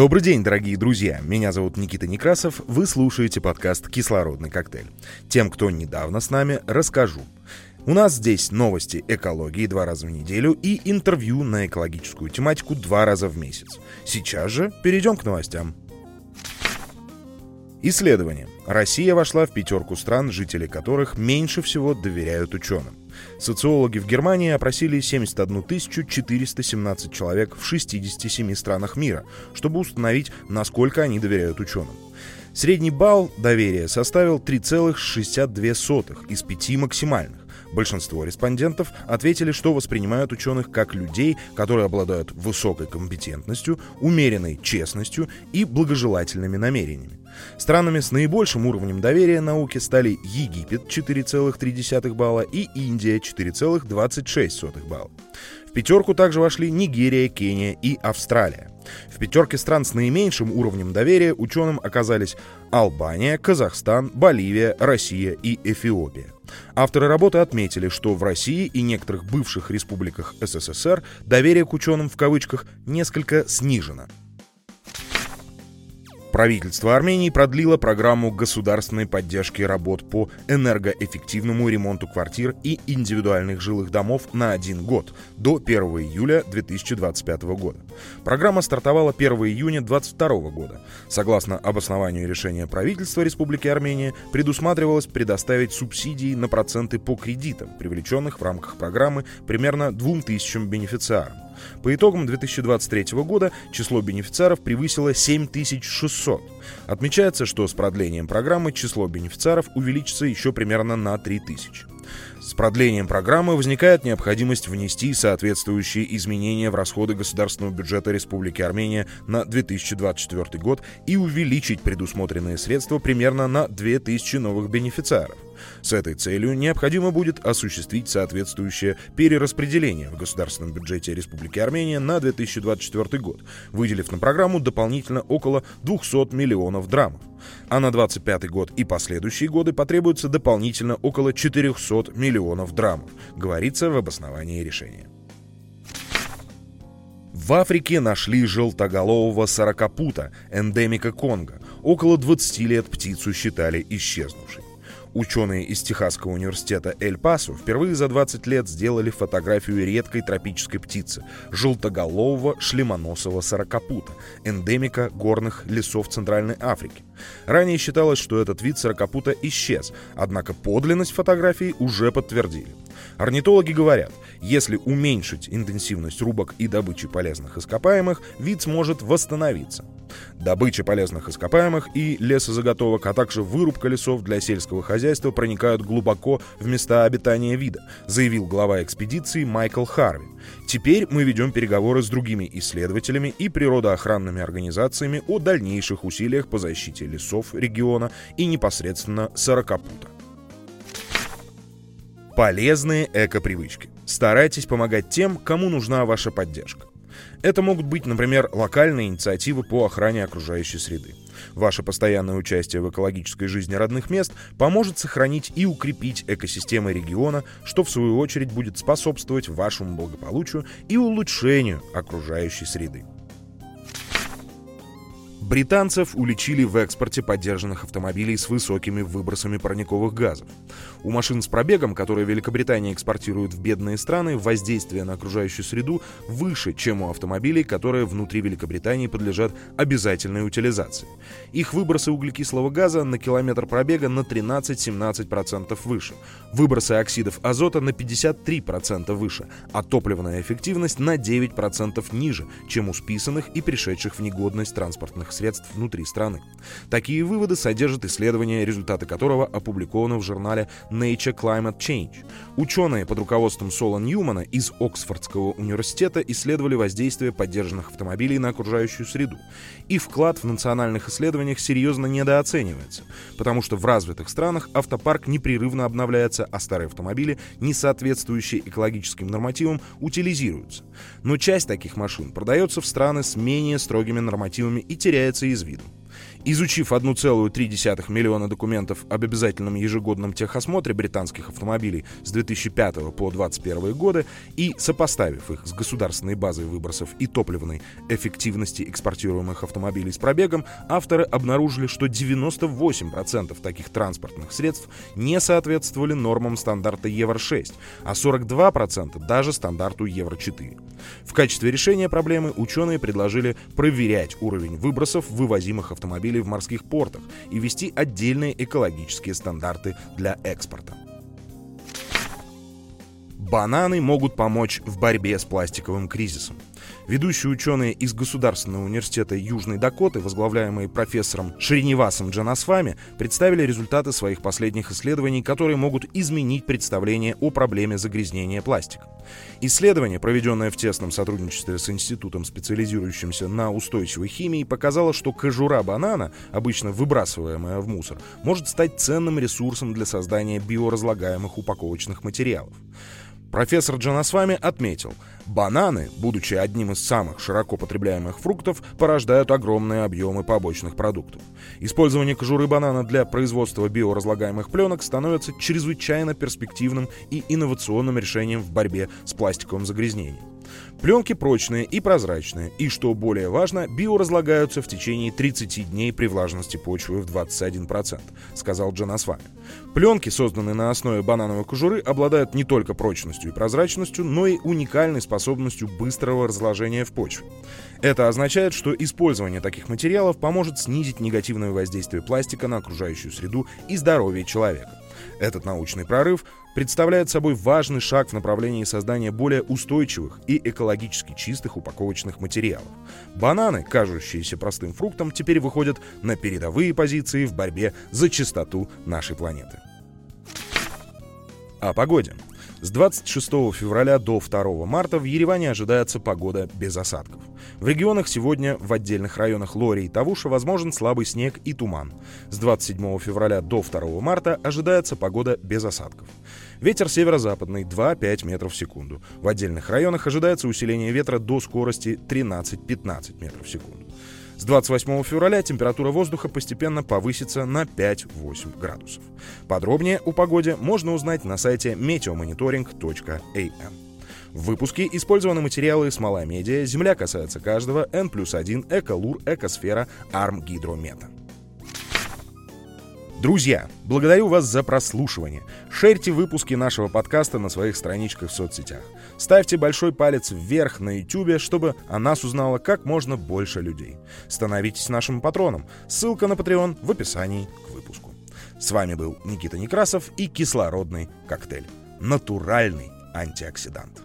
Добрый день, дорогие друзья. Меня зовут Никита Некрасов. Вы слушаете подкаст «Кислородный коктейль». Тем, кто недавно с нами, расскажу. У нас здесь новости экологии два раза в неделю и интервью на экологическую тематику два раза в месяц. Сейчас же перейдем к новостям. Исследование. Россия вошла в пятерку стран, жители которых меньше всего доверяют ученым. Социологи в Германии опросили 71 417 человек в 67 странах мира, чтобы установить, насколько они доверяют ученым. Средний балл доверия составил 3,62 из 5 максимальных. Большинство респондентов ответили, что воспринимают ученых как людей, которые обладают высокой компетентностью, умеренной честностью и благожелательными намерениями. Странами с наибольшим уровнем доверия науке стали Египет 4,3 балла и Индия 4,26 балла. В пятерку также вошли Нигерия, Кения и Австралия. В пятерке стран с наименьшим уровнем доверия ученым оказались Албания, Казахстан, Боливия, Россия и Эфиопия. Авторы работы отметили, что в России и некоторых бывших республиках СССР доверие к ученым в кавычках несколько снижено – Правительство Армении продлило программу государственной поддержки работ по энергоэффективному ремонту квартир и индивидуальных жилых домов на один год, до 1 июля 2025 года. Программа стартовала 1 июня 2022 года. Согласно обоснованию решения правительства Республики Армения, предусматривалось предоставить субсидии на проценты по кредитам, привлеченных в рамках программы примерно 2000 бенефициарам. По итогам 2023 года число бенефициаров превысило 7600. Отмечается, что с продлением программы число бенефициаров увеличится еще примерно на 3000. С продлением программы возникает необходимость внести соответствующие изменения в расходы государственного бюджета Республики Армения на 2024 год и увеличить предусмотренные средства примерно на 2000 новых бенефициаров. С этой целью необходимо будет осуществить соответствующее перераспределение в государственном бюджете Республики Армения на 2024 год, выделив на программу дополнительно около 200 миллионов драмов. А на 2025 год и последующие годы потребуется дополнительно около 400 миллионов драмов, говорится в обосновании решения. В Африке нашли желтоголового сорокопута, эндемика Конго. Около 20 лет птицу считали исчезнувшей. Ученые из Техасского университета Эль-Пасо впервые за 20 лет сделали фотографию редкой тропической птицы – желтоголового шлемоносого сорокопута, эндемика горных лесов Центральной Африки. Ранее считалось, что этот вид сорокопута исчез, однако подлинность фотографии уже подтвердили. Орнитологи говорят, если уменьшить интенсивность рубок и добычи полезных ископаемых, вид сможет восстановиться. Добыча полезных ископаемых и лесозаготовок, а также вырубка лесов для сельского хозяйства проникают глубоко в места обитания вида, заявил глава экспедиции Майкл Харви. Теперь мы ведем переговоры с другими исследователями и природоохранными организациями о дальнейших усилиях по защите лесов региона и непосредственно сорокопута. Полезные эко-привычки. Старайтесь помогать тем, кому нужна ваша поддержка. Это могут быть, например, локальные инициативы по охране окружающей среды. Ваше постоянное участие в экологической жизни родных мест поможет сохранить и укрепить экосистемы региона, что в свою очередь будет способствовать вашему благополучию и улучшению окружающей среды. Британцев уличили в экспорте поддержанных автомобилей с высокими выбросами парниковых газов. У машин с пробегом, которые Великобритания экспортирует в бедные страны, воздействие на окружающую среду выше, чем у автомобилей, которые внутри Великобритании подлежат обязательной утилизации. Их выбросы углекислого газа на километр пробега на 13-17% выше, выбросы оксидов азота на 53% выше, а топливная эффективность на 9% ниже, чем у списанных и пришедших в негодность транспортных средств внутри страны. Такие выводы содержат исследование, результаты которого опубликованы в журнале Nature Climate Change. Ученые под руководством Сола Ньюмана из Оксфордского университета исследовали воздействие поддержанных автомобилей на окружающую среду. И вклад в национальных исследованиях серьезно недооценивается, потому что в развитых странах автопарк непрерывно обновляется, а старые автомобили, не соответствующие экологическим нормативам, утилизируются. Но часть таких машин продается в страны с менее строгими нормативами и теряется из виду. Изучив 1,3 миллиона документов об обязательном ежегодном техосмотре британских автомобилей с 2005 по 2021 годы и сопоставив их с государственной базой выбросов и топливной эффективности экспортируемых автомобилей с пробегом, авторы обнаружили, что 98% таких транспортных средств не соответствовали нормам стандарта Евро-6, а 42% даже стандарту Евро-4. В качестве решения проблемы ученые предложили проверять уровень выбросов вывозимых автомобилей в морских портах и ввести отдельные экологические стандарты для экспорта. Бананы могут помочь в борьбе с пластиковым кризисом. Ведущие ученые из Государственного университета Южной Дакоты, возглавляемые профессором Шриневасом Джанасвами, представили результаты своих последних исследований, которые могут изменить представление о проблеме загрязнения пластика. Исследование, проведенное в тесном сотрудничестве с институтом, специализирующимся на устойчивой химии, показало, что кожура банана, обычно выбрасываемая в мусор, может стать ценным ресурсом для создания биоразлагаемых упаковочных материалов. Профессор Джанасвами отметил, бананы, будучи одним из самых широко потребляемых фруктов, порождают огромные объемы побочных продуктов. Использование кожуры банана для производства биоразлагаемых пленок становится чрезвычайно перспективным и инновационным решением в борьбе с пластиковым загрязнением. Пленки прочные и прозрачные, и, что более важно, биоразлагаются в течение 30 дней при влажности почвы в 21%, сказал Джанасвами. Пленки, созданные на основе банановой кожуры, обладают не только прочностью и прозрачностью, но и уникальной способностью быстрого разложения в почве. Это означает, что использование таких материалов поможет снизить негативное воздействие пластика на окружающую среду и здоровье человека. Этот научный прорыв представляет собой важный шаг в направлении создания более устойчивых и экологически чистых упаковочных материалов. Бананы, кажущиеся простым фруктом, теперь выходят на передовые позиции в борьбе за чистоту нашей планеты. О погоде. С 26 февраля до 2 марта в Ереване ожидается погода без осадков. В регионах сегодня в отдельных районах Лори и Тавуша возможен слабый снег и туман. С 27 февраля до 2 марта ожидается погода без осадков. Ветер северо-западный 2-5 метров в секунду. В отдельных районах ожидается усиление ветра до скорости 13-15 метров в секунду. С 28 февраля температура воздуха постепенно повысится на 5-8 градусов. Подробнее о погоде можно узнать на сайте meteomonitoring.am. В выпуске использованы материалы «Смола медиа», «Земля касается каждого», «N плюс 1», «Эколур», «Экосфера», «Арм Гидромета». Друзья, благодарю вас за прослушивание. Шерьте выпуски нашего подкаста на своих страничках в соцсетях. Ставьте большой палец вверх на YouTube, чтобы о нас узнало как можно больше людей. Становитесь нашим патроном. Ссылка на Patreon в описании к выпуску. С вами был Никита Некрасов и кислородный коктейль. Натуральный антиоксидант.